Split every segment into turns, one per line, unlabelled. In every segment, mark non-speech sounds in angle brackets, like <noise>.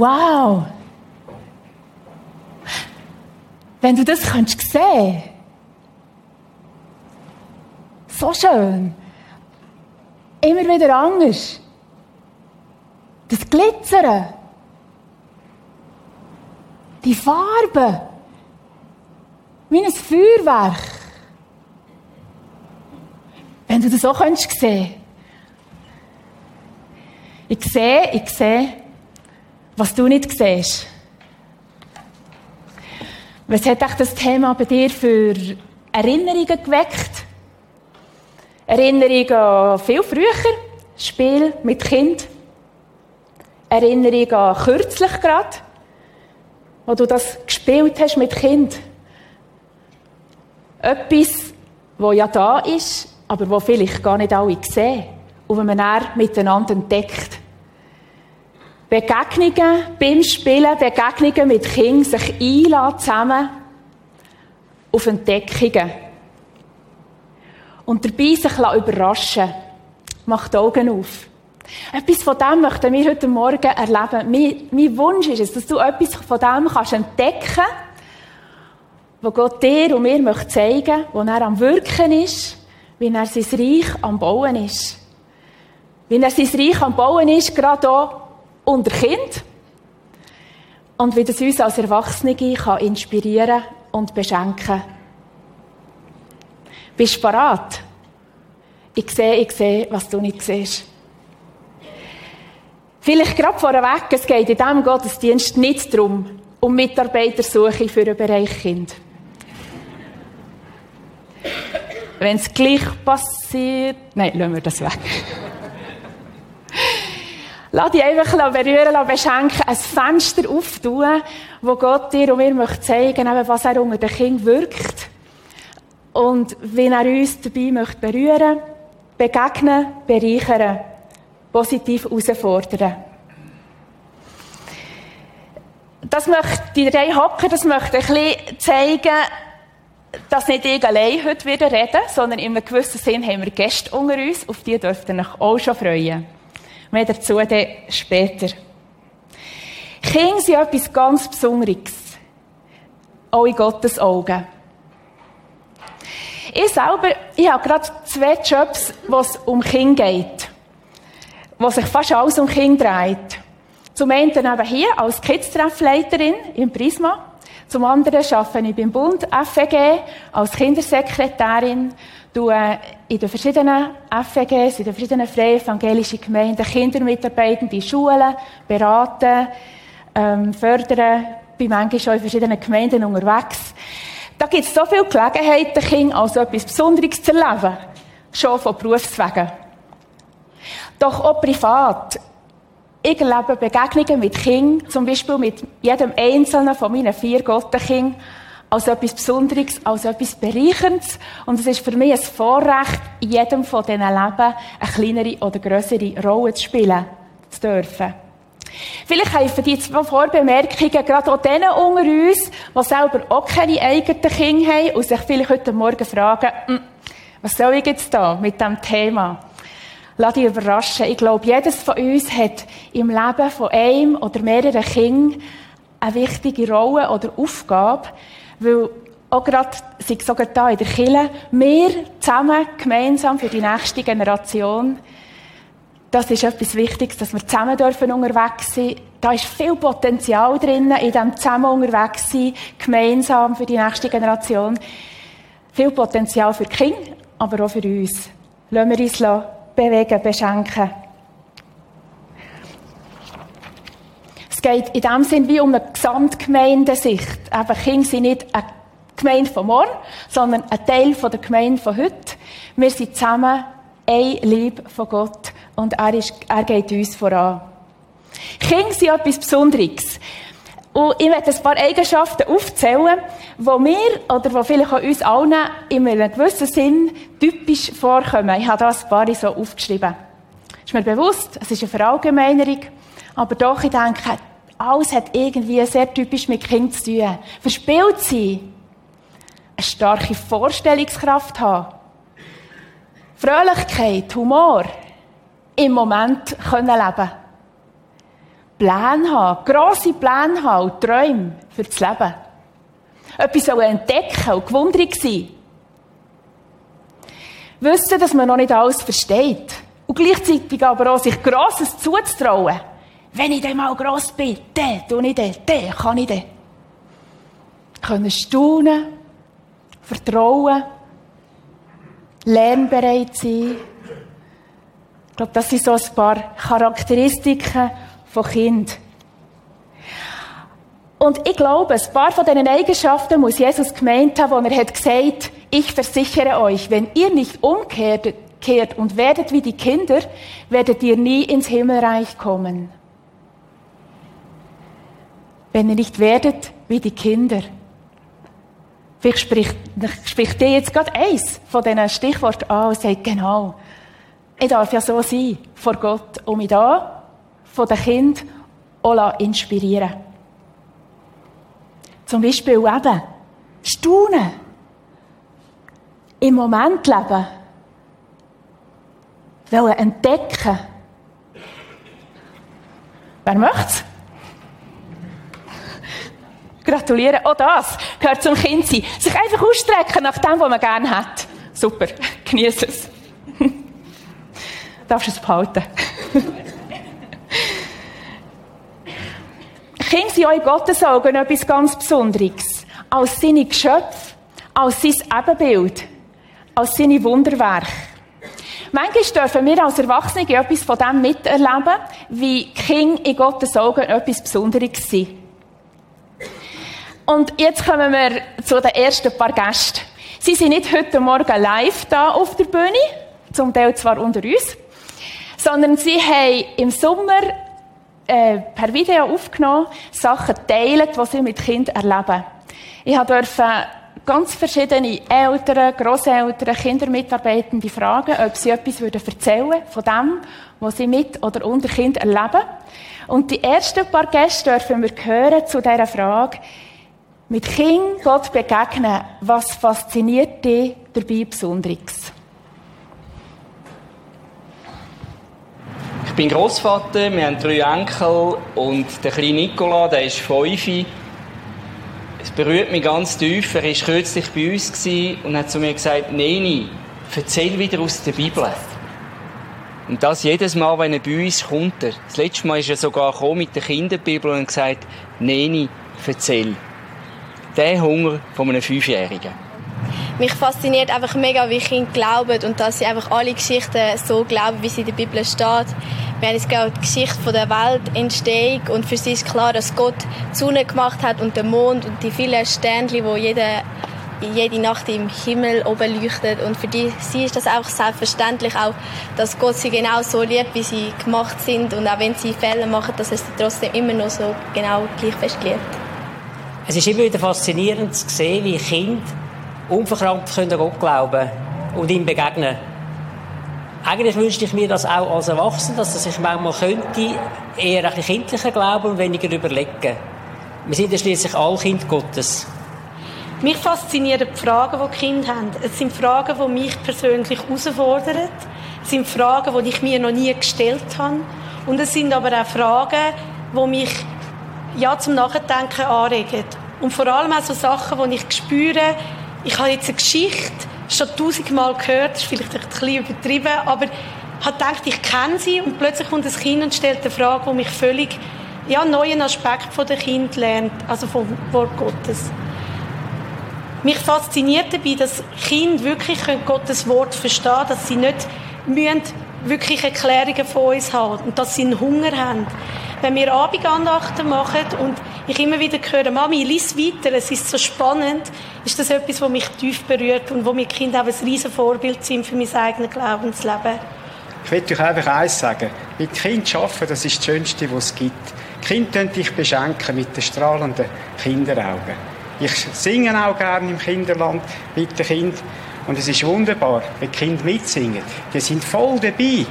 Wow! Wenn du das könntest sehen. So schön. Immer wieder anders. Das Glitzern. Die Farbe. Wie ein Feuerwerk. Wenn du das auch könntest sehen. Ich sehe, ich sehe, was du nicht siehst. Was hat euch das Thema bei dir für Erinnerungen geweckt? Erinnerungen an viel früher, Spiel mit Kind. Erinnerungen an kürzlich gerade, wo du das gespielt hast mit Kind. Etwas, wo ja da ist, aber wo vielleicht gar nicht alle sehen. Und wenn man dann miteinander entdeckt. Begegnungen beim Spielen, Begegnungen mit Kindern, sich einladen zusammen auf Entdeckungen. Und dabei sich überraschen Macht die Augen auf. Etwas von dem möchten wir heute Morgen erleben. Mein, mein Wunsch ist es, dass du etwas von dem kannst entdecken wo Gott dir und mir möchte zeigen wo er am Wirken ist, wie er sein Reich am Bauen ist. Wie er sein Reich am Bauen ist, gerade auch unter Kind. Und wie das uns als Erwachsene kann inspirieren und beschenken. Bist du bereit? Ich sehe, ich sehe, was du nicht siehst. Vielleicht gerade vorweg, es geht in diesem Gottesdienst nicht darum, um Mitarbeitersuche für einen Bereich Kind. Wenn es gleich passiert, nein, lassen wir das weg. Lass dich einfach berühren, beschenken, ein Fenster auftun, wo Gott dir und mir möchte zeigen möchte, was er unter den Kindern wirkt. Und wie er uns dabei möchte berühren, begegnen, bereichern, positiv herausfordern. Das möchte, die drei Hocker, das möchte ein bisschen zeigen, dass nicht ich allein heute wieder reden, sondern in einem gewissen Sinn haben wir Gäste unter uns, auf die dürft ihr euch auch schon freuen. Mehr dazu dann später. Kinder sind etwas ganz Besonderes. Auch in Gottes Augen. Ich selber, ich habe gerade zwei Jobs, wo es um Kinder geht. Wo sich fast alles um Kinder dreht. Zum einen eben hier als Kids-Treffleiterin im Prisma. Zum anderen arbeite ich beim Bund FEG als Kindersekretärin Du in den verschiedenen FEGs, in den verschiedenen freien evangelischen Gemeinden Kindermitarbeitende in Schulen beraten, ähm, fördern, bin manchmal schon in verschiedenen Gemeinden unterwegs. Da gibt es so viele Gelegenheiten, Kinder als etwas Besonderes zu erleben. Schon von Berufswegen. Doch auch privat. Ich erlebe Begegnungen mit Kindern, zum Beispiel mit jedem einzelnen von meinen vier Gottenkindern, als etwas Besonderes, als etwas Bereicherndes. Und es ist für mich ein Vorrecht, in jedem von diesen Leben eine kleinere oder größere Rolle zu spielen zu dürfen. Vielleicht helfen die zwei Vorbemerkungen gerade auch denen unter uns, die selber auch keine eigenen Kinder haben und sich vielleicht heute Morgen fragen, hm, was soll ich jetzt da mit diesem Thema? Lass dich überraschen. Ich glaube, jedes von uns hat im Leben von einem oder mehreren Kindern eine wichtige Rolle oder Aufgabe, weil auch gerade, sei sogar da in der Kirche, wir zusammen, gemeinsam für die nächste Generation, das ist etwas Wichtiges, dass wir zusammen dürfen unterwegs sein. Da ist viel Potenzial drin, in dem zusammen unterwegs sein, gemeinsam für die nächste Generation. Viel Potenzial für die Kinder, aber auch für uns. Lassen wir uns bewegen, beschenken. Es geht in dem Sinn wie um eine Gesamtgemeindesicht. Eben, Kinder sind nicht eine Gemeinde von morgen, sondern ein Teil der Gemeinde von heute. Wir sind zusammen ein Lieb von Gott und er, ist, er geht uns voran. Kinder sind etwas Besonderes. Und ich werde ein paar Eigenschaften aufzählen, die mir oder die vielleicht auch uns allen in einem gewissen Sinn typisch vorkommen. Ich habe da ein paar so aufgeschrieben. Ist mir bewusst, es ist eine Verallgemeinerung, aber doch, ich denke, alles hat irgendwie sehr typisch mit Kind zu tun. Verspielt sein. Eine starke Vorstellungskraft haben. Fröhlichkeit, Humor. Im Moment können leben. Pläne haben, grosse Pläne haben und Träume für das Leben. Etwas entdecken und gewundert sein. Wissen, dass man noch nicht alles versteht. Und gleichzeitig aber auch sich Grosses zuzutrauen. Wenn ich dann mal gross bin, dann tue ich das, dann kann ich das. Können staunen, vertrauen, lernbereit sein. Ich glaube, das sind so ein paar Charakteristiken von Kind. Und ich glaube, ein paar von diesen Eigenschaften muss Jesus gemeint haben, wo er hat gesagt, ich versichere euch, wenn ihr nicht umkehrt und werdet wie die Kinder, werdet ihr nie ins Himmelreich kommen. Wenn ihr nicht werdet wie die Kinder. Vielleicht spricht, spricht dir jetzt gerade eins von diesen Stichworten an und sagt, genau, ich darf ja so sein vor Gott und mich da von den Kindern auch inspirieren Zum Beispiel eben staunen, im Moment leben, wollen entdecken. Wer möchte Gratulieren. Auch das gehört zum Kindsein. Sich einfach ausstrecken nach dem, was man gerne hat. Super. <laughs> Genieße es. Darfst du es behalten? <laughs> Kinder sind auch in Gottes Augen etwas ganz Besonderes. Als seine Geschöpfe, als sein Ebenbild, als seine Wunderwerke. Manchmal dürfen wir als Erwachsene etwas von dem miterleben, wie Kinder in Gottes Augen etwas Besonderes sind. Und jetzt kommen wir zu den ersten paar Gästen. Sie sind nicht heute Morgen live da auf der Bühne, zum Teil zwar unter uns, sondern sie haben im Sommer äh, per Video aufgenommen, Sachen teilen, die sie mit Kindern erleben. Ich durfte ganz verschiedene Eltern, Grosseltern, Kindermitarbeitende fragen, ob sie etwas erzählen würden von dem, was sie mit oder unter Kindern erleben. Und die ersten paar Gäste dürfen wir hören zu dieser Frage, mit Kind Gott begegnen, was fasziniert dich dabei Besonderes?
Ich bin Großvater, wir haben drei Enkel und der kleine Nicola, der ist fünf. Es berührt mich ganz tief. Er war kürzlich bei uns und hat zu mir gesagt, Neni, erzähl wieder aus der Bibel. Und das jedes Mal, wenn er bei uns kommt. Das letzte Mal ist er sogar mit der Kinderbibel und gesagt, Neni, erzähl den Hunger von einem Fünfjährigen.
Mich fasziniert einfach mega, wie Kinder glauben und dass sie einfach alle Geschichten so glauben, wie sie in der Bibel steht. Wir haben jetzt gerade die Geschichte der Weltentstehung und für sie ist klar, dass Gott die Sonne gemacht hat und den Mond und die vielen Sternchen, die jede, jede Nacht im Himmel oben leuchten. Und für die, sie ist das auch selbstverständlich, auch, dass Gott sie genau so liebt, wie sie gemacht sind und auch wenn sie Fehler machen, dass er sie trotzdem immer noch so genau gleich fest liebt.
Es ist immer wieder faszinierend zu sehen, wie Kinder unverkrampft können Gott glauben und ihm begegnen. Eigentlich wünschte ich mir das auch als Erwachsener, dass das sich manchmal könnte, eher ein bisschen kindlicher glauben und weniger überlegen. Wir sind ja schließlich alle Kind Gottes.
Mich faszinieren die Fragen, die die Kinder haben. Es sind Fragen, die mich persönlich herausfordern. Es sind Fragen, die ich mir noch nie gestellt habe. Und es sind aber auch Fragen, die mich ja, zum Nachdenken anregen. Und vor allem auch so Sachen, die ich spüre, ich habe jetzt eine Geschichte schon tausendmal gehört, das ist vielleicht ein bisschen übertrieben, aber ich habe gedacht, ich kenne sie und plötzlich kommt ein Kind und stellt eine Frage, die mich völlig ja, einen neuen Aspekt von der Kind lernt, also vom Wort Gottes. Mich fasziniert dabei, dass Kinder wirklich Gottes Wort verstehen können, dass sie nicht wirklich Erklärungen von uns haben und dass sie einen Hunger haben wenn wir Abendandachten machen und ich immer wieder höre, Mami, lies weiter, es ist so spannend, ist das etwas, was mich tief berührt und wo mir Kinder auch ein riesen Vorbild sind für mein eigenes Glaubensleben.
Ich will euch einfach eins sagen. Mit Kind arbeiten, das ist das Schönste, was es gibt. Die Kinder dich beschenken mit den strahlenden Kinderaugen. Ich singe auch gerne im Kinderland mit den Kindern. Und es ist wunderbar, wenn die Kinder mitsingen. Die sind voll dabei.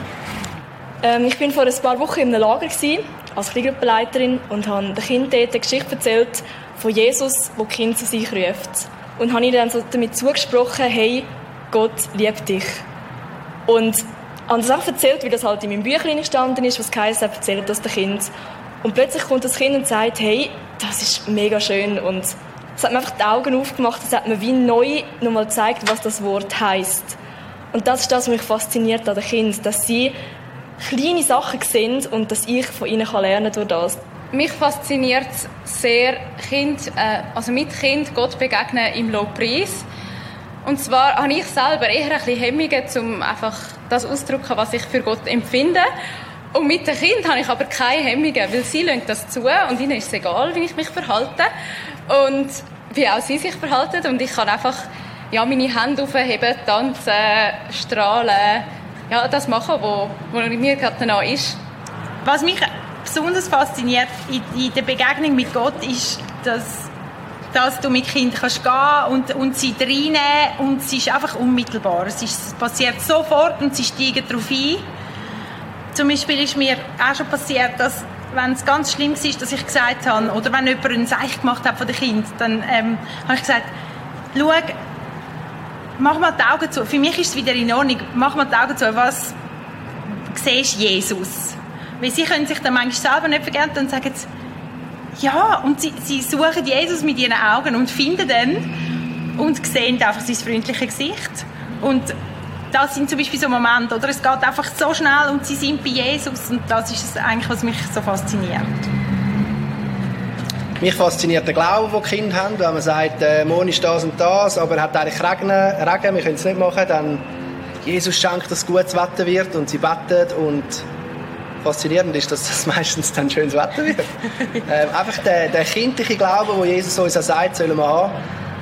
Ähm, ich bin vor ein paar Wochen in einem Lager gewesen, als Kleingruppenleiterin und habe den Kindern dort eine Geschichte erzählt von Jesus, wo die Kinder zu sich ruft. Und habe ihnen dann so damit zugesprochen, hey, Gott liebt dich. Und habe das auch erzählt, wie das halt in meinem Büchlein gestanden ist, was hat, erzählt das den Kind. Und plötzlich kommt das Kind und sagt, hey, das ist mega schön und es hat mir einfach die Augen aufgemacht, es hat mir wie neu nochmal gezeigt, was das Wort heißt. Und das ist das, was mich fasziniert an den Kindern, dass sie kleine Sachen sehen und dass ich von ihnen lernen kann durch das.
Mich fasziniert sehr, kind, äh, also mit Kind Gott begegnen im Lobpreis. Und zwar habe ich selber eher ein bisschen Hemmungen, um einfach das auszudrücken, was ich für Gott empfinde. Und mit den Kindern habe ich aber keine Hemmungen, weil sie lassen das zu und ihnen ist es egal, wie ich mich verhalte und wie auch sie sich verhalten. Und ich kann einfach ja, meine Hände aufheben, tanzen, strahlen, ja, das machen, was mir gerade danach ist.
Was mich besonders fasziniert in, in der Begegnung mit Gott ist, dass dass du mit Kindern kannst gehen und, und sie reinnehmen und es ist einfach unmittelbar. Es, ist, es passiert sofort und sie steigen darauf ein. Zum Beispiel ist mir auch schon passiert, dass wenn es ganz schlimm war, dass ich gesagt habe, oder wenn jemand ein Seich gemacht hat von den Kindern, dann ähm, habe ich gesagt, schau, mach mal die Augen zu. Für mich ist es wieder in Ordnung. Mach mal die Augen zu. Was siehst Jesus? Weil sie können sich dann manchmal selber nicht vergessen und sagen, ja, und sie, sie suchen Jesus mit ihren Augen und finden dann und sehen einfach sein freundliches Gesicht. Und das sind zum Beispiel so Momente, oder? Es geht einfach so schnell und sie sind bei Jesus und das ist es eigentlich, was mich so fasziniert.
Mich fasziniert der Glaube, den die Kinder haben. Wenn man sagt, äh, morgen ist das und das, aber es hat eigentlich Regen, Regen wir können es nicht machen, dann Jesus schenkt, dass gutes Wetter wird und sie beten und faszinierend ist, dass das <laughs> meistens dann schönes Wetter wird. <laughs> ähm, einfach der, der kindliche Glaube, wo Jesus uns auch sagt, sollen wir haben,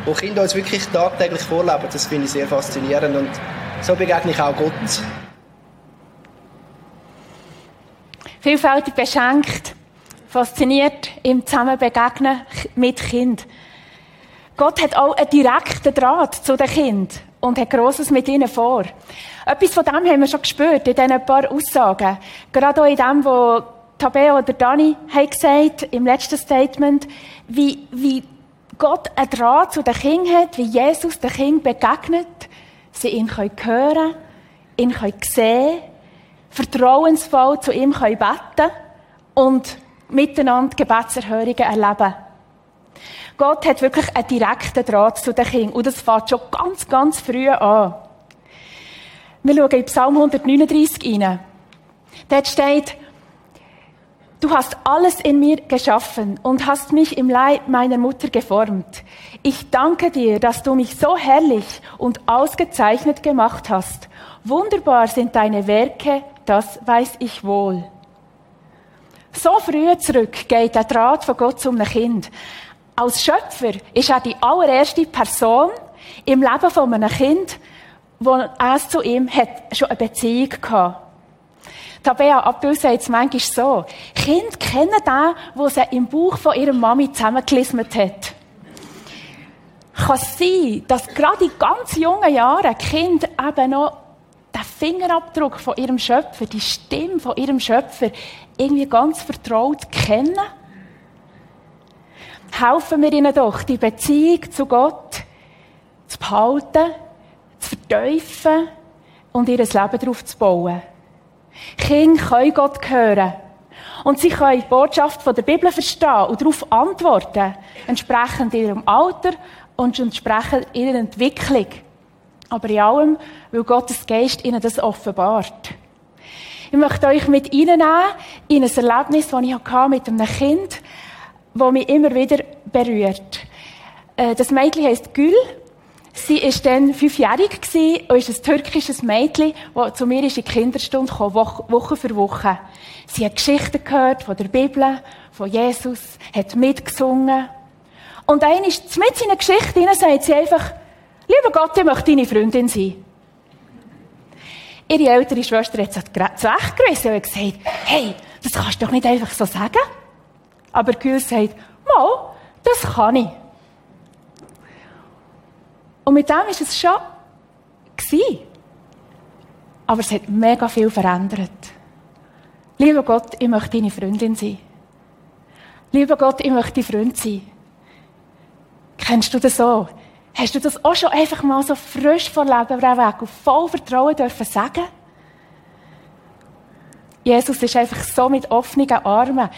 wo Kinder uns wirklich tagtäglich vorleben, das finde ich sehr faszinierend und so begegne ich auch Gott.
Vielfältig beschenkt, fasziniert im Zusammenbegegnen mit Kind. Gott hat auch einen direkten Draht zu den Kindern und hat Grosses mit ihnen vor. Etwas von dem haben wir schon gespürt in diesen paar Aussagen. Gerade auch in dem, was Tabea oder Dani haben gesagt im letzten Statement, wie, wie Gott einen Draht zu den Kindern hat, wie Jesus den Kindern begegnet, sie ihn hören können, ihn sehen vertrauensvoll zu ihm beten und miteinander Gebetserhörungen erleben. Gott hat wirklich einen direkten Draht zu den Kindern. Und das fängt schon ganz, ganz früh an. Wir schauen in Psalm 139 rein. Dort steht, Du hast alles in mir geschaffen und hast mich im Leib meiner Mutter geformt. Ich danke dir, dass du mich so herrlich und ausgezeichnet gemacht hast. Wunderbar sind deine Werke, das weiß ich wohl. So früh zurück geht der Draht von Gott zum Kind. Als Schöpfer ist er die allererste Person im Leben von einem Kind, wo er zu ihm hat schon eine Beziehung hatte. Tabea Abdul sagt es manchmal so. Kinder kennen den, wo sie im Bauch von ihrer Mami zusammengelismet hat. Kann sein, dass gerade in ganz jungen Jahren Kinder eben noch den Fingerabdruck von ihrem Schöpfer, die Stimme von ihrem Schöpfer irgendwie ganz vertraut kennen? helfen wir ihnen doch, die Beziehung zu Gott zu behalten, zu verteufeln und ihr Leben darauf zu bauen. Kinder können Gott hören. Und sie können die Botschaft der Bibel verstehen und darauf antworten, entsprechend ihrem Alter und entsprechend ihrer Entwicklung. Aber in allem, weil Gottes Geist ihnen das offenbart. Ich möchte euch mit Ihnen nehmen in ein Erlebnis, das ich hatte mit einem Kind, wo mich immer wieder berührt. Äh, das Mädchen heißt Gül. Sie ist dann fünfjährig und ist ein türkisches Mädchen, das zu mir in die Kinderstunde kam, Woche für Woche. Sie hat Geschichten gehört von der Bibel, von Jesus, hat mitgesungen. Und einmal mit seiner Geschichte sagt sie einfach, lieber Gott, ich möchte deine Freundin sein. Ihre ältere Schwester hat sich zurechtgewiesen und gesagt, hey, das kannst du doch nicht einfach so sagen. Aber Gül sagt, mal, das kann ich. Und mit dem war es schon. Gewesen. Aber es hat mega viel verändert. Lieber Gott, ich möchte deine Freundin sein. Lieber Gott, ich möchte dein Freund sein. Kennst du das so? Hast du das auch schon einfach mal so frisch vor Leben weg und voll Vertrauen dürfen sagen? Jesus ist einfach so mit offenen Armen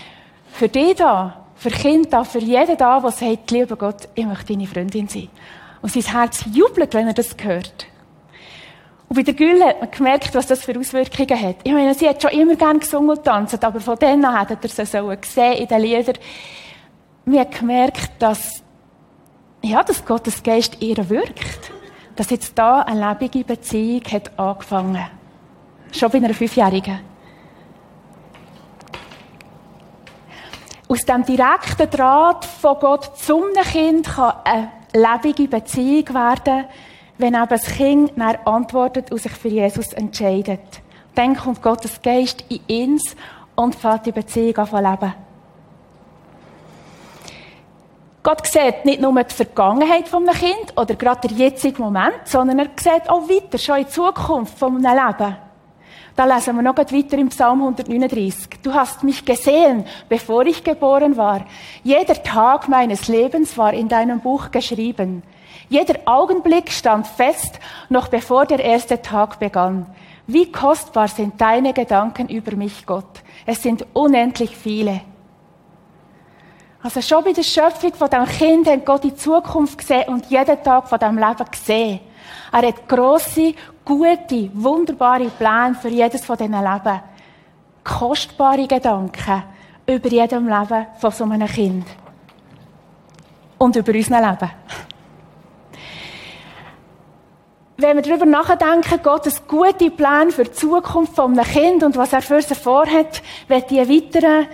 Für dich da, für Kind da, für jeden da, der sagt, lieber Gott, ich möchte deine Freundin sein. Und sein Herz jubelt, wenn er das hört. Und bei der Gülle hat man gemerkt, was das für Auswirkungen hat. Ich meine, sie hat schon immer gern gesungen und tanzt, aber von dann an hat er sie gesehen in den Liedern. Wir haben gemerkt, dass, ja, dass Gottes Geist ihr wirkt. Dass jetzt da eine lebende Beziehung hat angefangen. Schon bei einer Fünfjährigen. Aus dem direkten Draht von Gott zum Kind kann eine lebende Beziehung werden, wenn eben das Kind dann antwortet und sich für Jesus entscheidet. Dann kommt Gottes Geist in uns und fängt die Beziehung an zu leben. Gott sieht nicht nur die Vergangenheit von einem Kind oder gerade den jetzigen Moment, sondern er sieht auch weiter, schon in die Zukunft von einem Leben. Da lesen wir noch weiter im Psalm 139. Du hast mich gesehen, bevor ich geboren war. Jeder Tag meines Lebens war in deinem Buch geschrieben. Jeder Augenblick stand fest, noch bevor der erste Tag begann. Wie kostbar sind deine Gedanken über mich, Gott. Es sind unendlich viele. Also schon bei der Schöpfung von dem Kind hat Gott die Zukunft gesehen und jeden Tag von dem Leben gesehen. Er hat grosse, gute, wunderbare Pläne für jedes von diesen Leben. Kostbare Gedanken über jedem Leben von so einem Kind. Und über unser Leben wenn wir darüber nachdenken, Gottes gute Plan für die Zukunft von einem Kind und was er für sie vorhat, wird einen weiteren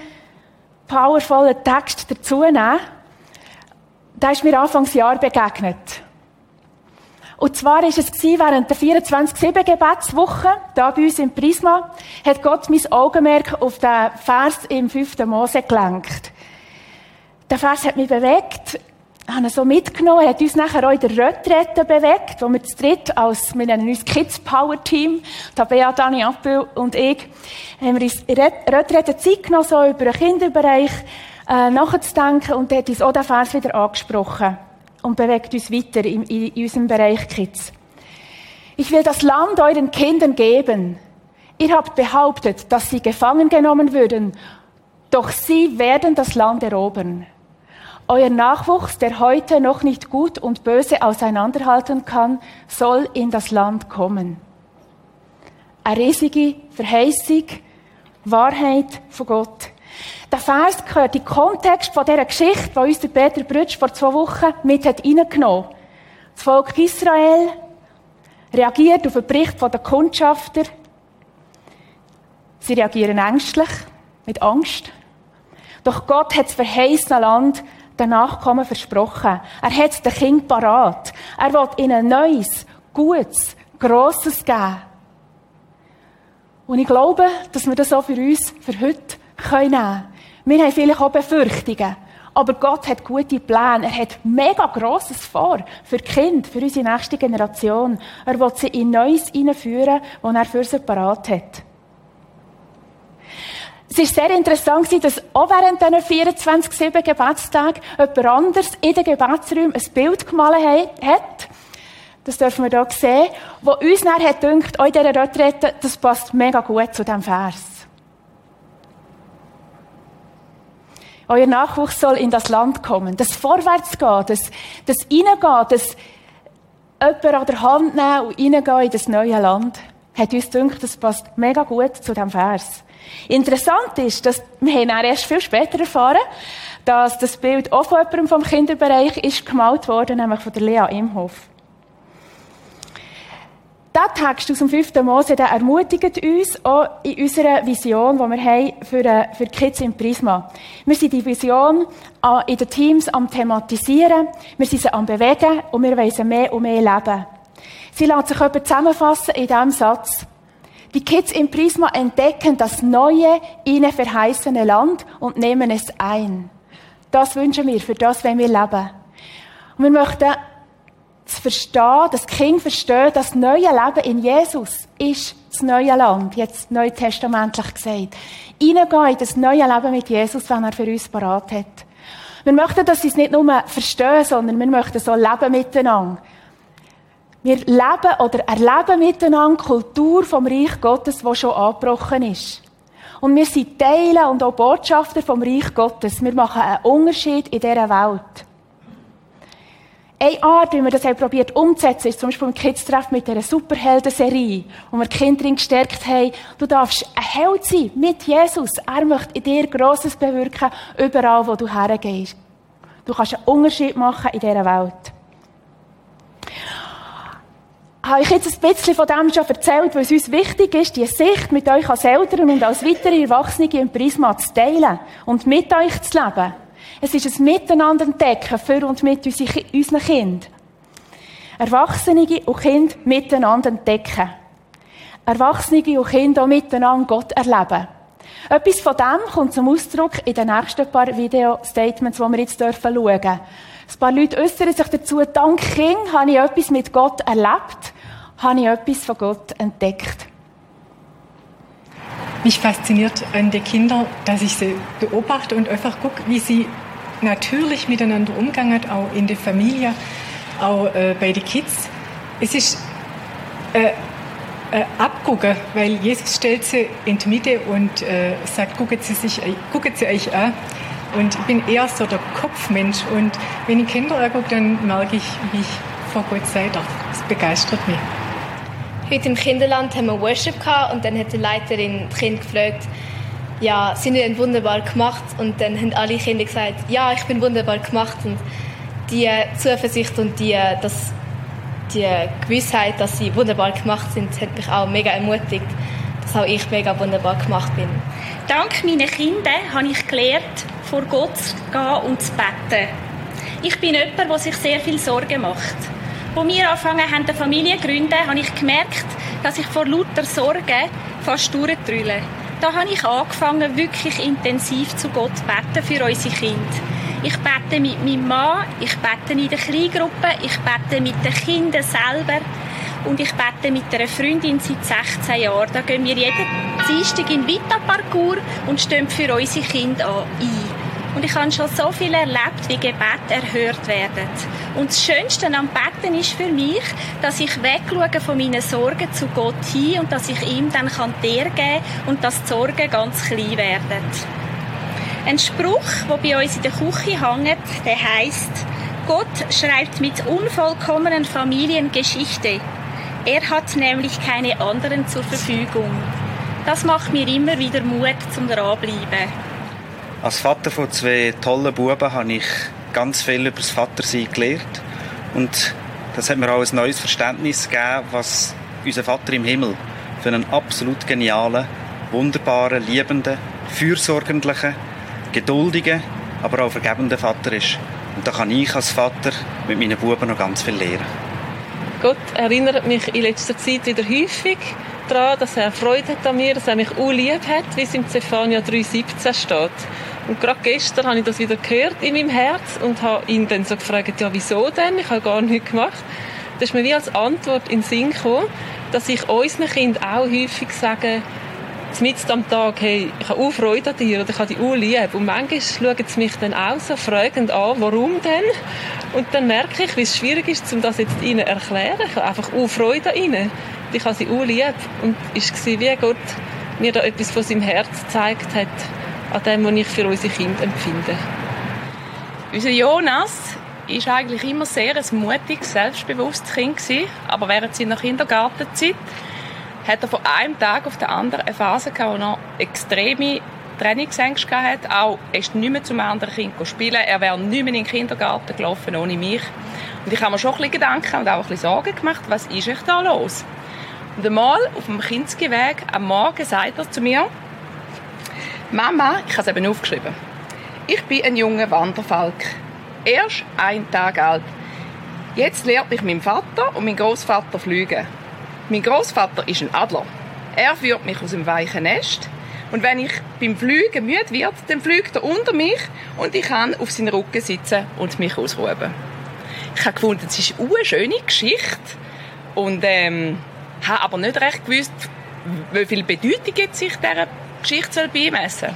powervollen Text dazu nehmen. Der ist mir Anfangsjahr begegnet. Und zwar ist es während der 24-7-Gebetswoche, da bei uns im Prisma, hat Gott mein Augenmerk auf den Vers im 5. Mose gelenkt. Der Vers hat mich bewegt, haben so mitgenommen, hat uns nachher auch in der Retrette bewegt, wo wir zu dritt als, wir nennen uns Kids Power Team, Tabea, Dani Appel und ich, haben wir uns in der Zeit genommen, so über den Kinderbereich äh, nachzudenken und hat uns auch den Vers wieder angesprochen und bewegt uns weiter in, in, in unserem Bereich Kids. Ich will das Land euren Kindern geben. Ihr habt behauptet, dass sie gefangen genommen würden, doch sie werden das Land erobern. Euer Nachwuchs, der heute noch nicht gut und böse auseinanderhalten kann, soll in das Land kommen. Eine riesige Verheißung, Wahrheit von Gott. Der Vers gehört in den Kontext von dieser Geschichte, die uns der Peter Brütsch vor zwei Wochen mit hat reingenommen. Das Volk Israel reagiert auf den Bericht der Kundschafter. Sie reagieren ängstlich, mit Angst. Doch Gott hat das verheißene Land den Nachkommen versprochen. Er hat den Kind parat. Er will ihnen Neues, Gutes, Grosses geben. Und ich glaube, dass wir das auch für uns, für heute, können nehmen. Wir haben vielleicht auch Befürchtungen. Aber Gott hat gute Pläne. Er hat mega Grosses vor. Für die Kinder, für unsere nächste Generation. Er will sie in Neues hineinführen, was er für sie parat hat. Es war sehr interessant, dass auch während diesen 24-7 Gebetstagen jemand anders in den Gebetsräumen ein Bild gemalt hat. Das dürfen wir hier sehen. Wo uns dann hat gedacht, auch in dieser Retrette, das passt mega gut zu diesem Vers. Euer Nachwuchs soll in das Land kommen. Das Vorwärtsgehen, das, das Reingehen, das jemanden an der Hand nehmen und reingehen in das neue Land, hat uns gedacht, das passt mega gut zu diesem Vers. Interessant ist, dass wir haben erst viel später erfahren, dass das Bild auch von jemandem vom Kinderbereich ist gemalt worden, nämlich von der Lea Imhoff. Der Text aus dem 5. Mose, der ermutigt uns auch in unserer Vision, die wir haben für, äh, für Kids im Prisma. Wir sind die Vision in den Teams am thematisieren, wir sind sie am bewegen und wir wollen sie mehr und mehr leben. Sie lässt sich etwa zusammenfassen in diesem Satz. Die Kids im Prisma entdecken das neue, ihnen verheißene Land und nehmen es ein. Das wünschen wir, für das wollen wir leben. Und wir möchten zu verstehen, das Kind verstehen, das neue Leben in Jesus ist das neue Land, jetzt neutestamentlich gesagt. Hineingehen in das neue Leben mit Jesus, wenn er für uns parat hat. Wir möchten, dass sie es nicht nur verstehen, sondern wir möchten so leben miteinander. Wir leben oder erleben miteinander Kultur vom Reich Gottes, wo schon angebrochen ist. Und wir sind Teile und auch Botschafter vom Reich Gottes. Wir machen einen Unterschied in dieser Welt. Eine Art, wie wir das haben probiert umzusetzen, ist zum Beispiel im Kids-Treff mit dieser Superhelden-Serie, wo wir Kinder gestärkt haben. Du darfst ein Held sein mit Jesus. Er möchte in dir Grosses bewirken, überall, wo du hergehst. Du kannst einen Unterschied machen in dieser Welt. Habe ich jetzt ein bisschen von dem schon erzählt, weil es uns wichtig ist, die Sicht mit euch als Eltern und als weitere Erwachsene im Prisma zu teilen und mit euch zu leben. Es ist ein Miteinander entdecken für und mit unseren Kindern. Erwachsene und Kinder miteinander entdecken. Erwachsene und Kinder auch miteinander Gott erleben. Etwas von dem kommt zum Ausdruck in den nächsten paar Video-Statements, die wir jetzt schauen dürfen. Ein paar Leute äußern sich dazu, dank King habe ich etwas mit Gott erlebt, habe ich etwas von Gott entdeckt.
Mich fasziniert an den Kindern, dass ich sie beobachte und einfach gucke, wie sie natürlich miteinander umgehen, auch in der Familie, auch äh, bei den Kids. Es ist äh, äh, abgucken, weil Jesus stellt sie in die Mitte und äh, sagt, gucken sie, sich, gucken sie euch an. Und ich bin eher so der Kopfmensch. Und wenn ich Kinder angucke, dann merke ich, wie ich vor Gott sei. Das begeistert mich.
Heute im Kinderland haben wir Worship gehabt und dann hat die Leiterin das Kind gefragt, ja, sind denn wunderbar gemacht? Und dann haben alle Kinder gesagt, ja, ich bin wunderbar gemacht. Und die Zuversicht und die, das, die Gewissheit, dass sie wunderbar gemacht sind, hat mich auch mega ermutigt, dass auch ich mega wunderbar gemacht bin.
Dank meinen Kindern habe ich gelernt, vor Gott zu gehen und zu beten. Ich bin jemand, der sich sehr viel Sorgen macht. Als wir angefangen haben, eine Familie zu gründen, habe ich gemerkt, dass ich vor lauter Sorgen fast durchdrülle. Da habe ich angefangen, wirklich intensiv zu Gott zu beten für unsere Kinder. Ich bete mit meinem Mann, ich bete in der Kleingruppe, ich bete mit den Kindern selber und ich bete mit einer Freundin seit 16 Jahren. Da gehen wir jeden Dienstag in Vita-Parcours und stehen für unsere Kinder ein. Und ich habe schon so viel erlebt, wie Gebet erhört werden. Und das Schönste am Betten ist für mich, dass ich wegschaue von meinen Sorgen zu Gott hin und dass ich ihm dann kann geben kann und dass die Sorgen ganz klein werden. Ein Spruch, der bei uns in der Küche hängt, der heißt: Gott schreibt mit unvollkommenen Familien Geschichte. Er hat nämlich keine anderen zur Verfügung. Das macht mir immer wieder Mut zum dranbleiben.
Als Vater von zwei tollen Buben habe ich ganz viel über das Vatersein gelernt. Und das hat mir auch ein neues Verständnis gegeben, was unser Vater im Himmel für einen absolut genialen, wunderbaren, liebenden, fürsorglichen, geduldigen, aber auch vergebenden Vater ist. Und da kann ich als Vater mit meinen Buben noch ganz viel lernen.
Gott erinnert mich in letzter Zeit wieder häufig daran, dass er Freude hat an mir, dass er mich auch lieb hat, wie es im Zephania 3,17 steht. Und gerade gestern habe ich das wieder gehört in meinem Herz und habe ihn dann so gefragt, ja, wieso denn? Ich habe gar nichts gemacht. Das ist mir wie als Antwort in den Sinn gekommen, dass ich unseren Kindern auch häufig sage, mitten am Tag, hey, ich habe auch Freude an dir oder ich habe dich auch lieb. Und manchmal schauen sie mich dann auch so fragend an, warum denn? Und dann merke ich, wie es schwierig ist, um das jetzt ihnen zu erklären. Ich habe einfach auch Freude an ihnen. Ich habe sie auch lieb. Und es war wie Gott mir da etwas von seinem Herz gezeigt hat, an dem, was ich für unsere Kinder empfinde.
Unser Jonas war eigentlich immer sehr ein mutiges, selbstbewusstes Kind aber während seiner Kindergartenzeit hat er von einem Tag auf den anderen eine Phase gehabt, wo er extreme Trainingsängste hatte. Auch er ist nicht mehr zum anderen Kind spielen. Er wäre nicht mehr in den Kindergarten gelaufen ohne mich. Und ich habe mir schon ein Gedanken und auch ein Sorgen gemacht, was ist echt da los? Und einmal auf dem Kindsgeweg am Morgen sagt er zu mir, Mama, ich habe es eben aufgeschrieben. Ich bin ein junger Wanderfalk. Erst ein Tag alt. Jetzt lehrt mich mein Vater und mein Großvater fliegen. Mein Großvater ist ein Adler. Er führt mich aus dem weichen Nest. Und wenn ich beim Fliegen müde wird, dann fliegt er unter mich und ich kann auf seinen Rücken sitzen und mich ausruhen. Ich habe gefunden, es ist eine schöne Geschichte und ähm, habe aber nicht recht gewusst, wie viel Bedeutung jetzt sich dieser Geschichte beimessen soll.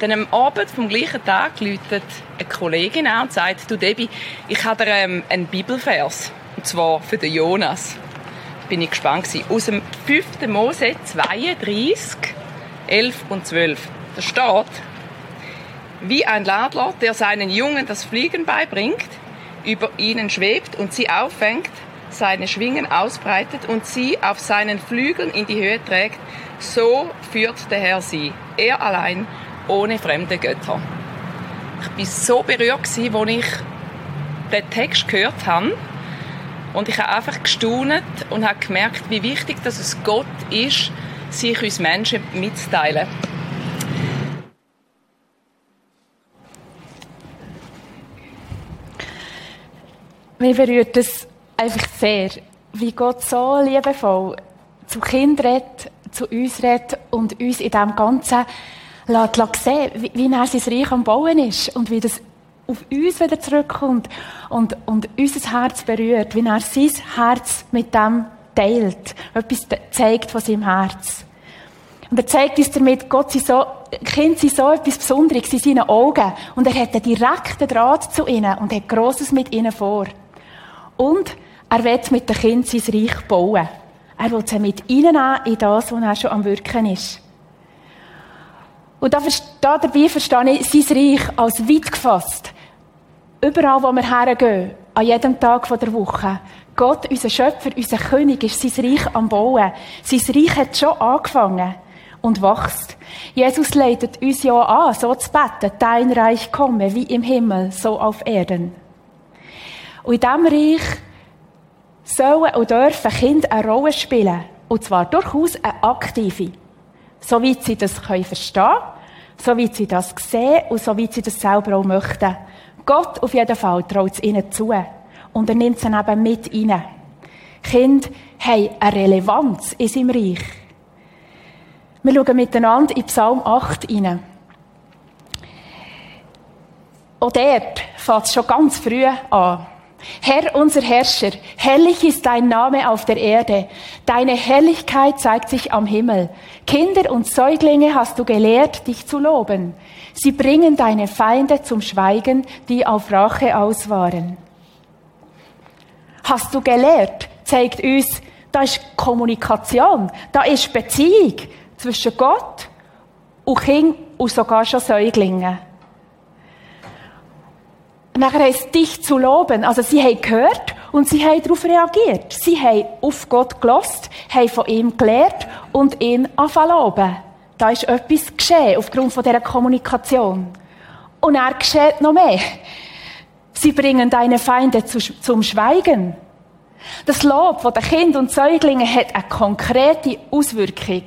Dann am Abend vom gleichen Tag läutet eine Kollegin an und sagt, du Debbie, ich habe ähm, einen Bibelvers, und zwar für den Jonas. Bin ich gespannt gewesen. Aus dem 5. Mose 32, 11 und 12. Da steht, wie ein Ladler, der seinen Jungen das Fliegen beibringt, über ihnen schwebt und sie auffängt, seine Schwingen ausbreitet und sie auf seinen Flügeln in die Höhe trägt, so führt der Herr sie, er allein, ohne fremde Götter. Ich war so berührt, als ich den Text gehört habe. Und ich habe einfach gestaunt und habe gemerkt, wie wichtig dass es Gott ist, sich uns Menschen mitzuteilen.
Mir berührt es einfach sehr, wie Gott so liebevoll zu Kindern redet, zu uns redet und uns in dem Ganzen lässt, lässt sehen, wie, wie er sein Reich am Bauen ist und wie das auf uns wieder zurückkommt und, und unser Herz berührt, wie er sein Herz mit dem teilt, etwas zeigt von seinem Herz. Und er zeigt uns damit, Gott sei so, Kind sind so etwas Besonderes in seinen Augen. Und er hat einen direkten Draht zu ihnen und hat Grosses mit ihnen vor. Und er will mit den Kindern sein Reich bauen. Er will sie mit ihnen in das, was er schon am Wirken ist. Und da, dabei verstehe ich sein Reich als weit gefasst. Überall, wo wir hergehen, an jedem Tag der Woche. Gott, unser Schöpfer, unser König, ist sein Reich am Bauen. Sein Reich hat schon angefangen und wächst. Jesus leitet uns ja an, so zu beten, dein Reich komme, wie im Himmel, so auf Erden. Und in diesem Reich sollen und dürfen Kinder eine Rolle spielen. Und zwar durchaus eine aktive. Soweit sie das können verstehen, soweit sie das sehen und soweit sie das selber auch möchten. Gott auf jeden Fall traut es ihnen zu. Und er nimmt sie eben mit rein. Kinder haben eine Relevanz in seinem Reich. Wir schauen miteinander in Psalm 8 rein. Auch dort fängt es schon ganz früh an. Herr, unser Herrscher, herrlich ist dein Name auf der Erde. Deine Herrlichkeit zeigt sich am Himmel. Kinder und Säuglinge hast du gelehrt, dich zu loben. Sie bringen deine Feinde zum Schweigen, die auf Rache aus waren. Hast du gelehrt, zeigt uns, da ist Kommunikation, da ist Beziehung zwischen Gott und Kind und sogar schon Säuglingen. Und nachher heisst dich zu loben. Also sie haben gehört und sie haben darauf reagiert. Sie haben auf Gott gelost, haben von ihm gelehrt und ihn anfangen. Da ist etwas geschehen aufgrund von dieser Kommunikation. Und er geschieht noch mehr. Sie bringen deine Feinde zum Schweigen. Das Lob von den Kindern und Säuglingen hat eine konkrete Auswirkung.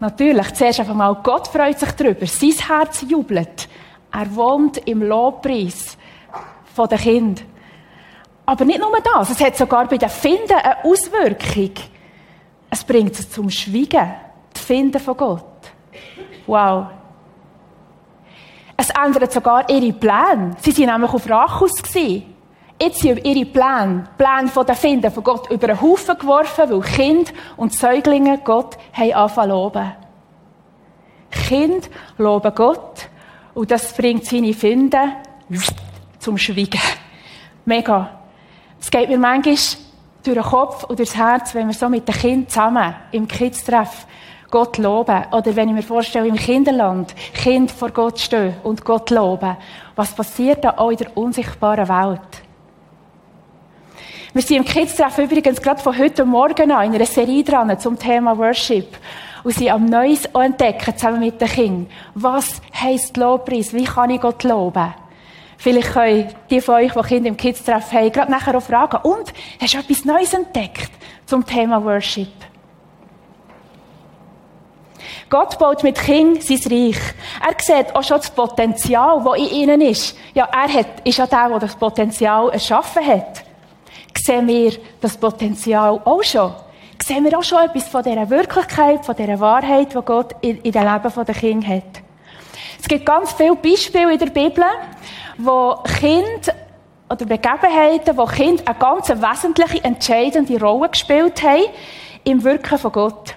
Natürlich, zuerst einfach mal, Gott freut sich darüber. Sein Herz jubelt. Er wohnt im Lobpreis von den Kindern. Aber nicht nur das, es hat sogar bei den Finden eine Auswirkung. Es bringt sie zum Schweigen, die Finden von Gott. Wow. Es ändert sogar ihre Pläne. Sie waren nämlich auf Rachus. Jetzt sind ihre Pläne, Pläne von den Finden von Gott über den Haufen geworfen, weil Kind und Säuglinge Gott haben angefangen loben. Kind loben Gott und das bringt seine Finden zum Schweigen. Mega. Es geht mir manchmal durch den Kopf und durchs Herz, wenn wir so mit den Kindern zusammen im Kids-Treff Gott loben. Oder wenn ich mir vorstelle, im Kinderland Kind vor Gott stehen und Gott loben. Was passiert da auch in der unsichtbaren Welt? Wir sind im Kids-Treff übrigens gerade von heute Morgen an in einer Serie dran zum Thema Worship und sie am Neues entdecken, zusammen mit den Kindern. Was heisst Lobpreis? Wie kann ich Gott loben? Vielleicht können die von euch, die Kinder im Kids-Treff haben, gerade nachher auch fragen, und, hast du etwas Neues entdeckt zum Thema Worship? Gott baut mit Kindern sein Reich. Er sieht auch schon das Potenzial, das in ihnen ist. Ja, er hat, ist ja der, der das Potenzial erschaffen hat. Sehen wir das Potenzial auch schon? sehen wir auch schon etwas von dieser Wirklichkeit, von dieser Wahrheit, die Gott in, in dem Leben der Kinder hat. Es gibt ganz viele Beispiele in der Bibel, wo Kinder oder Begebenheiten, wo Kinder eine ganz wesentliche, entscheidende Rolle gespielt haben im Wirken von Gott.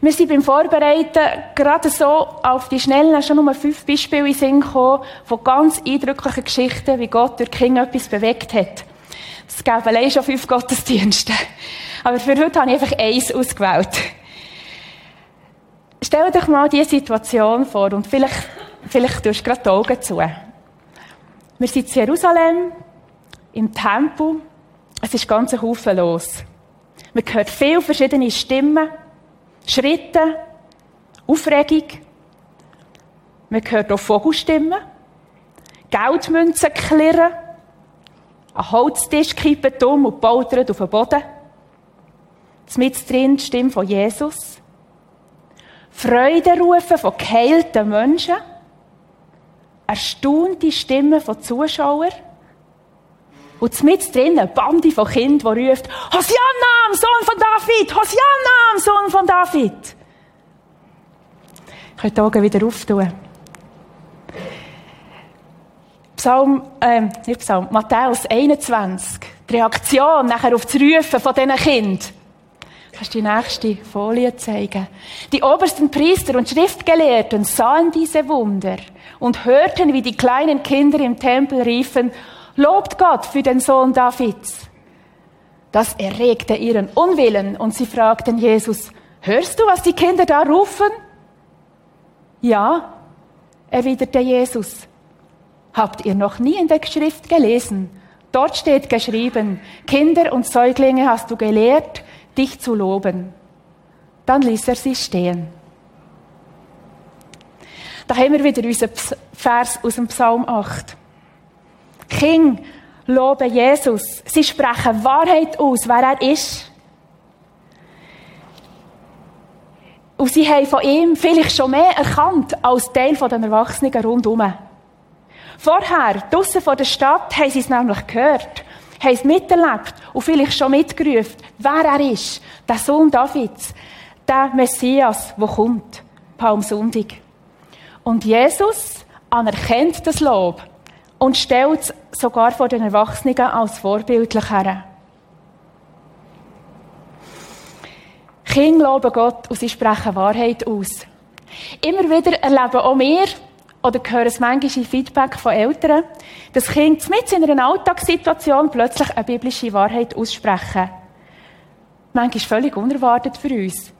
Wir sind beim Vorbereiten gerade so auf die Schnellen schon nur fünf Beispiele in Sinn gekommen, von ganz eindrücklichen Geschichten, wie Gott durch Kinder etwas bewegt hat. Es gäbe allein schon fünf Gottesdienste. Aber für heute habe ich einfach eins ausgewählt. Stell dich mal diese Situation vor und vielleicht, vielleicht tust du gerade die Augen zu. Wir sind in Jerusalem, im Tempel. Es ist ganz ein Haufen los. Man hört viele verschiedene Stimmen, Schritte, Aufregung. Man hört auch Vogelstimmen, Geldmünzen klirren, ein Holztisch kippt um und poltert auf den Boden. Mit drin die Stimme von Jesus. Freuderufe von geheilten Menschen. Erstaunte Stimmen von Zuschauern. Und mit drin eine Bande von Kindern, die ruft, Hosianna, am Sohn von David! Hosianna, am Sohn von David! Ich kann die Augen wieder auftun. Psalm, ähm, nicht Psalm, Matthäus 21. Die Reaktion nachher auf das Rufen von diesen Kindern. Kannst du die nächste Folie zeigen? Die obersten Priester und Schriftgelehrten sahen diese Wunder und hörten, wie die kleinen Kinder im Tempel riefen, Lobt Gott für den Sohn Davids. Das erregte ihren Unwillen und sie fragten Jesus, hörst du, was die Kinder da rufen? Ja, erwiderte Jesus. Habt ihr noch nie in der Schrift gelesen? Dort steht geschrieben, Kinder und Säuglinge hast du gelehrt, dich zu loben. Dann ließ er sie stehen. Da haben wir wieder unseren Vers aus dem Psalm 8. King loben Jesus. Sie sprechen Wahrheit aus, wer er ist. Und sie haben von ihm vielleicht schon mehr erkannt als Teil der Erwachsenen rundherum. Vorher, draussen vor der Stadt, haben sie es nämlich gehört, haben es miterlebt und vielleicht schon mitgerufen, wer er ist, der Sohn Davids, der Messias, der kommt, Palmsonntag. Und Jesus anerkennt das Lob und stellt es sogar vor den Erwachsenen als vorbildlich her. Kinder loben Gott und sie sprechen Wahrheit aus. Immer wieder erleben auch wir, oder hören es manchmal in Feedback von Eltern, dass Kinder mit in einer Alltagssituation plötzlich eine biblische Wahrheit aussprechen. Manchmal völlig unerwartet für uns.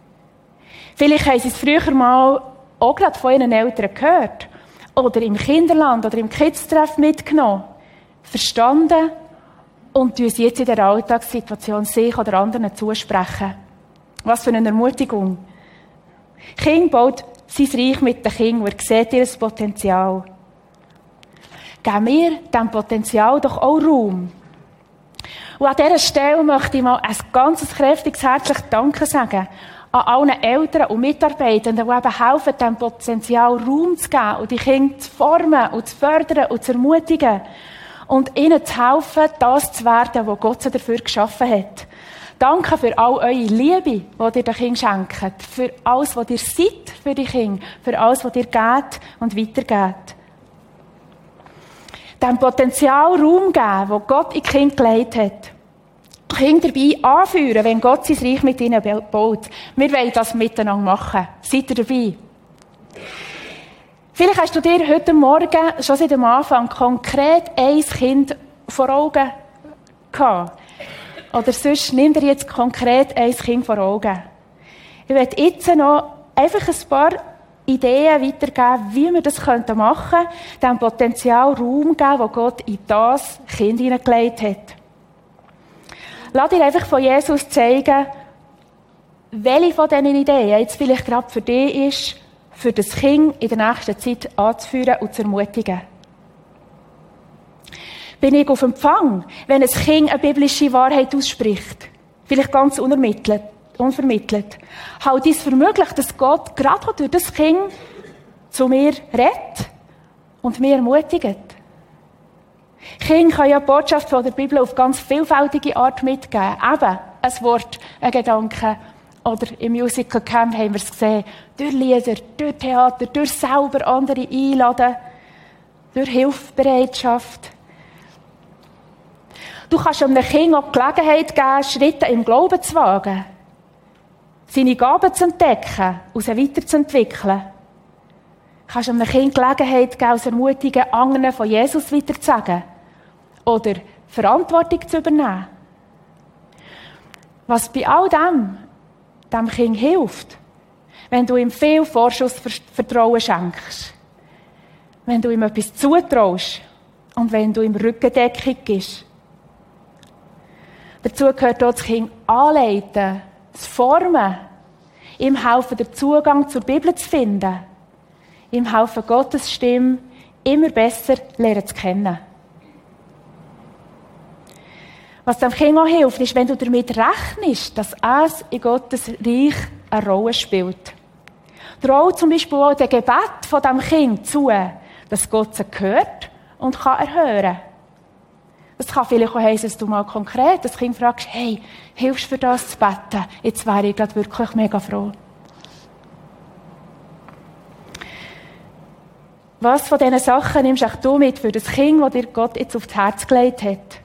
Vielleicht haben sie es früher mal auch gerade von ihren Eltern gehört. Oder im Kinderland oder im Kids-Treff mitgenommen. Verstanden und tun sie jetzt in der Alltagssituation sich oder anderen zusprechen. Was für eine Ermutigung. Kind baut sein Reich mit den Kindern er sieht ihr Potenzial. Geben wir diesem Potenzial doch auch Raum. Und an dieser Stelle möchte ich mal ein ganz kräftiges, herzliches Danke sagen an allen Eltern und Mitarbeitenden, die eben helfen, diesem Potenzial Raum zu geben und die Kinder zu formen und zu fördern und zu ermutigen und ihnen zu helfen, das zu werden, was Gott sie dafür geschaffen hat. Danke für all eure Liebe, die ihr den Kindern schenkt. Für alles, was ihr seid für die Kinder. Für alles, was ihr geht und weitergeht. Dem Potenzial Raum geben, wo Gott in die Kinder gelegt hat. Kinder dabei anführen, wenn Gott sein Reich mit ihnen baut. Wir wollen das miteinander machen. Seid ihr dabei? Vielleicht hast du dir heute Morgen schon seit dem Anfang konkret ein Kind vor Augen gehabt. Oder sonst nimm dir jetzt konkret ein Kind vor Augen. Ich werde jetzt noch einfach ein paar Ideen weitergeben, wie wir das machen könnten, dem Potenzial Raum geben, wo Gott in das Kind hineingelegt hat. Lass dir einfach von Jesus zeigen, welche von diesen Ideen jetzt vielleicht gerade für dich ist, für das Kind in der nächsten Zeit anzuführen und zu ermutigen. Bin ich auf Empfang, wenn ein Kind eine biblische Wahrheit ausspricht? Vielleicht ganz unermittelt, unvermittelt. Halte ich es für möglich, dass Gott gerade durch das Kind zu mir redet und mir ermutigt? Kind kann ja die Botschaft von der Bibel auf ganz vielfältige Art mitgeben. Eben ein Wort, ein Gedanke. Oder im Musical Camp haben wir es gesehen. Durch Lieder, durch Theater, durch selber andere einladen. Durch Hilfsbereitschaft. Du kannst einem Kind auch die Gelegenheit geben, Schritte im Glauben zu wagen. Seine Gaben zu entdecken und sie weiterzuentwickeln. Du kannst einem Kind Gelegenheit geben, als Ermutigen anderen von Jesus weiterzusagen. Oder Verantwortung zu übernehmen. Was bei all dem dem Kind hilft, Wenn du ihm viel Vorschussvertrauen schenkst. Wenn du ihm etwas zutraust. Und wenn du ihm Rückendeckung gibst. Dazu gehört auch das Kind anleiten, das Formen, ihm helfen, den Zugang zur Bibel zu finden, ihm helfen, Gottes Stimme immer besser lernen zu kennen. Was dem Kind auch hilft, ist, wenn du damit rechnest, dass es in Gottes Reich eine Rolle spielt. Trau zum Beispiel auch dem Gebet von dem Kind zu, dass Gott sie hört und kann erhören. Das kann vielleicht auch heißen, dass du mal konkret das Kind fragst, hey, hilfst du für das zu beten? Jetzt wäre ich wirklich mega froh. Was von diesen Sachen nimmst auch du mit für das Kind, das dir Gott jetzt aufs Herz gelegt hat?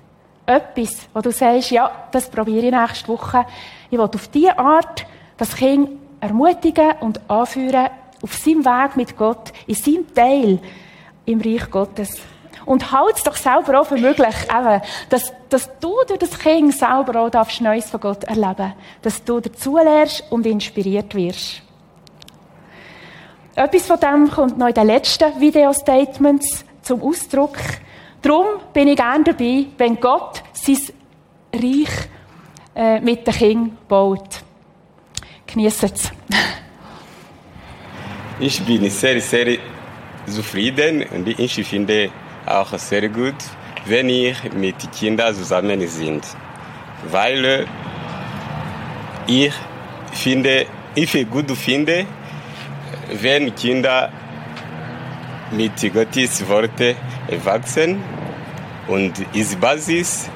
Etwas, wo du sagst, ja, das probiere ich nächste Woche. Ich will auf diese Art das Kind ermutigen und anführen auf seinem Weg mit Gott, in seinem Teil im Reich Gottes. Und halt es doch selber auch für möglich, eben, dass, dass du durch das Kind selber auch darfst Neues von Gott erleben Dass du dazulernst und inspiriert wirst. Etwas von dem kommt noch in den letzten Video-Statements zum Ausdruck. Darum bin ich gerne dabei, wenn Gott sein Reich äh, mit den Kindern baut. Genießt es.
Ich bin sehr, sehr zufrieden und ich finde auch sehr gut, wenn ich mit Kindern zusammen sind. Weil ich finde, ich gut finde, wenn Kinder mit Gottes Worte erwachsen und ist Basis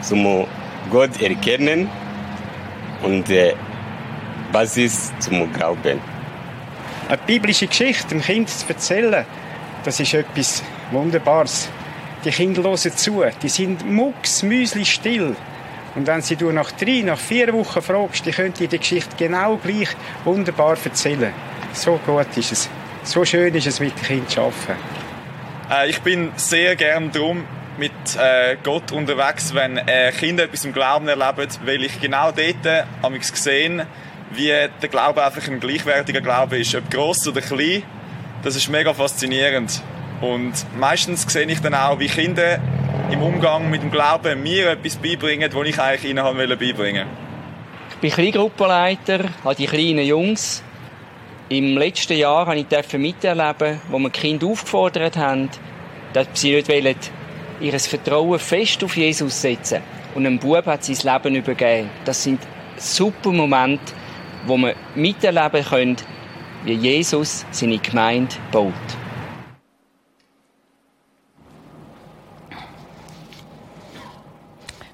zum Gott erkennen und Basis zum Glauben.
Eine biblische Geschichte dem Kind zu erzählen, das ist etwas Wunderbares. Die Kinder hören zu, die sind mucks, müsli still. Und wenn sie du nach drei, nach vier Wochen fragst, die können dir die Geschichte genau gleich wunderbar erzählen. So gut ist es. So schön ist es, mit Kindern zu arbeiten.
Äh, ich bin sehr gern drum mit äh, Gott unterwegs, wenn äh, Kinder etwas im Glauben erleben, weil ich genau dort äh, gesehen wie der Glaube einfach ein gleichwertiger Glaube ist, ob gross oder klein. Das ist mega faszinierend. Und meistens sehe ich dann auch, wie Kinder im Umgang mit dem Glauben mir etwas beibringen, was ich eigentlich ihnen haben beibringen
Ich bin Kleingruppenleiter, habe die kleinen Jungs. Im letzten Jahr durfte ich miterleben, wo wir die Kinder aufgefordert haben, dass sie nicht wollen, ihr Vertrauen fest auf Jesus setzen. Und ein Bub hat sein Leben übergeben. Das sind super Momente, wo wir miterleben können, wie Jesus seine Gemeinde baut.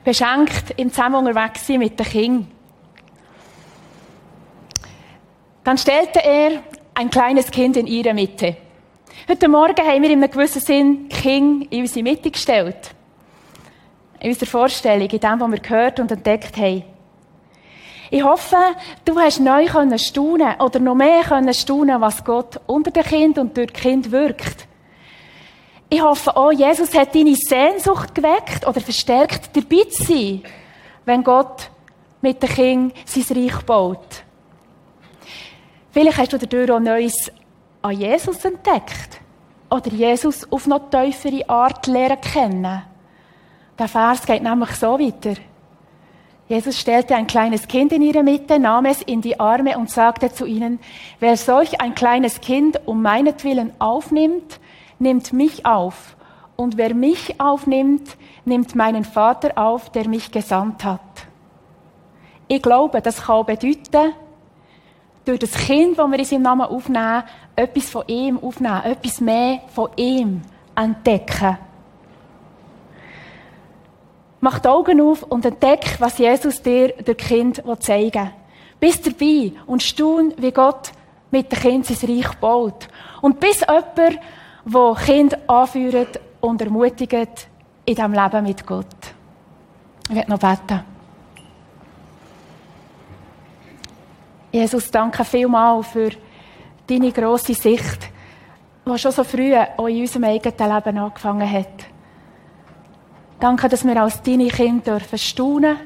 Beschenkt im Zusammen unterwegs mit den Kindern. Dann stellte er ein kleines Kind in ihre Mitte. Heute Morgen haben wir in einem gewissen Sinn King in unsere Mitte gestellt. In unserer Vorstellung, in dem, was wir gehört und entdeckt haben. Ich hoffe, du hast neu staunen oder noch mehr staunen, was Gott unter den Kind und durch Kind wirkt. Ich hoffe auch, Jesus hat deine Sehnsucht geweckt oder verstärkt, dabei zu sein, wenn Gott mit den Kindern sein Reich baut. Vielleicht hast du dadurch auch Neues an Jesus entdeckt. Oder Jesus auf noch tiefere Art lernen kennen. Der Vers geht nämlich so weiter. Jesus stellte ein kleines Kind in ihre Mitte, nahm es in die Arme und sagte zu ihnen, wer solch ein kleines Kind um meinetwillen aufnimmt, nimmt mich auf. Und wer mich aufnimmt, nimmt meinen Vater auf, der mich gesandt hat. Ich glaube, das kann bedeuten, durch das Kind, das wir in seinem Namen aufnehmen, etwas von ihm aufnehmen, etwas mehr von ihm entdecken. Mach die Augen auf und entdeck, was Jesus dir durch Kind zeigen will. Bist dabei und staun, wie Gott mit dem Kind sein Reich baut. Und bis jemand wo Kinder anführen und ermutigen in diesem Leben mit Gott. Ich werde noch beten. Jesus, danke vielmals für deine grosse Sicht, die schon so früh auch in unserem eigenen Leben angefangen hat. Danke, dass wir als deine Kinder dürfen staunen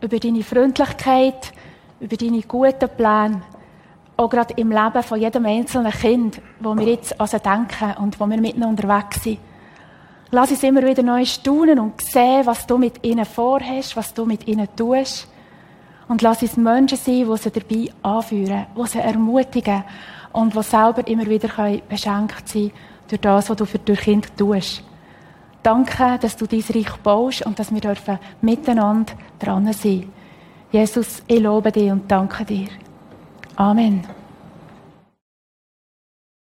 über deine Freundlichkeit, über deine guten Pläne auch gerade im Leben von jedem einzelnen Kind, wo wir jetzt also denken und wo wir mitten unterwegs sind. Lass uns immer wieder neu staunen und sehen, was du mit ihnen vorhast, was du mit ihnen tust. Und lass uns Menschen sein, die sie dabei anführen, die sie ermutigen und die selber immer wieder beschenkt sein durch das, was du für durch Kind tust. Danke, dass du dein Reich baust und dass wir dürfen miteinander dran sein. Jesus, ich lobe dich und danke dir. Amen.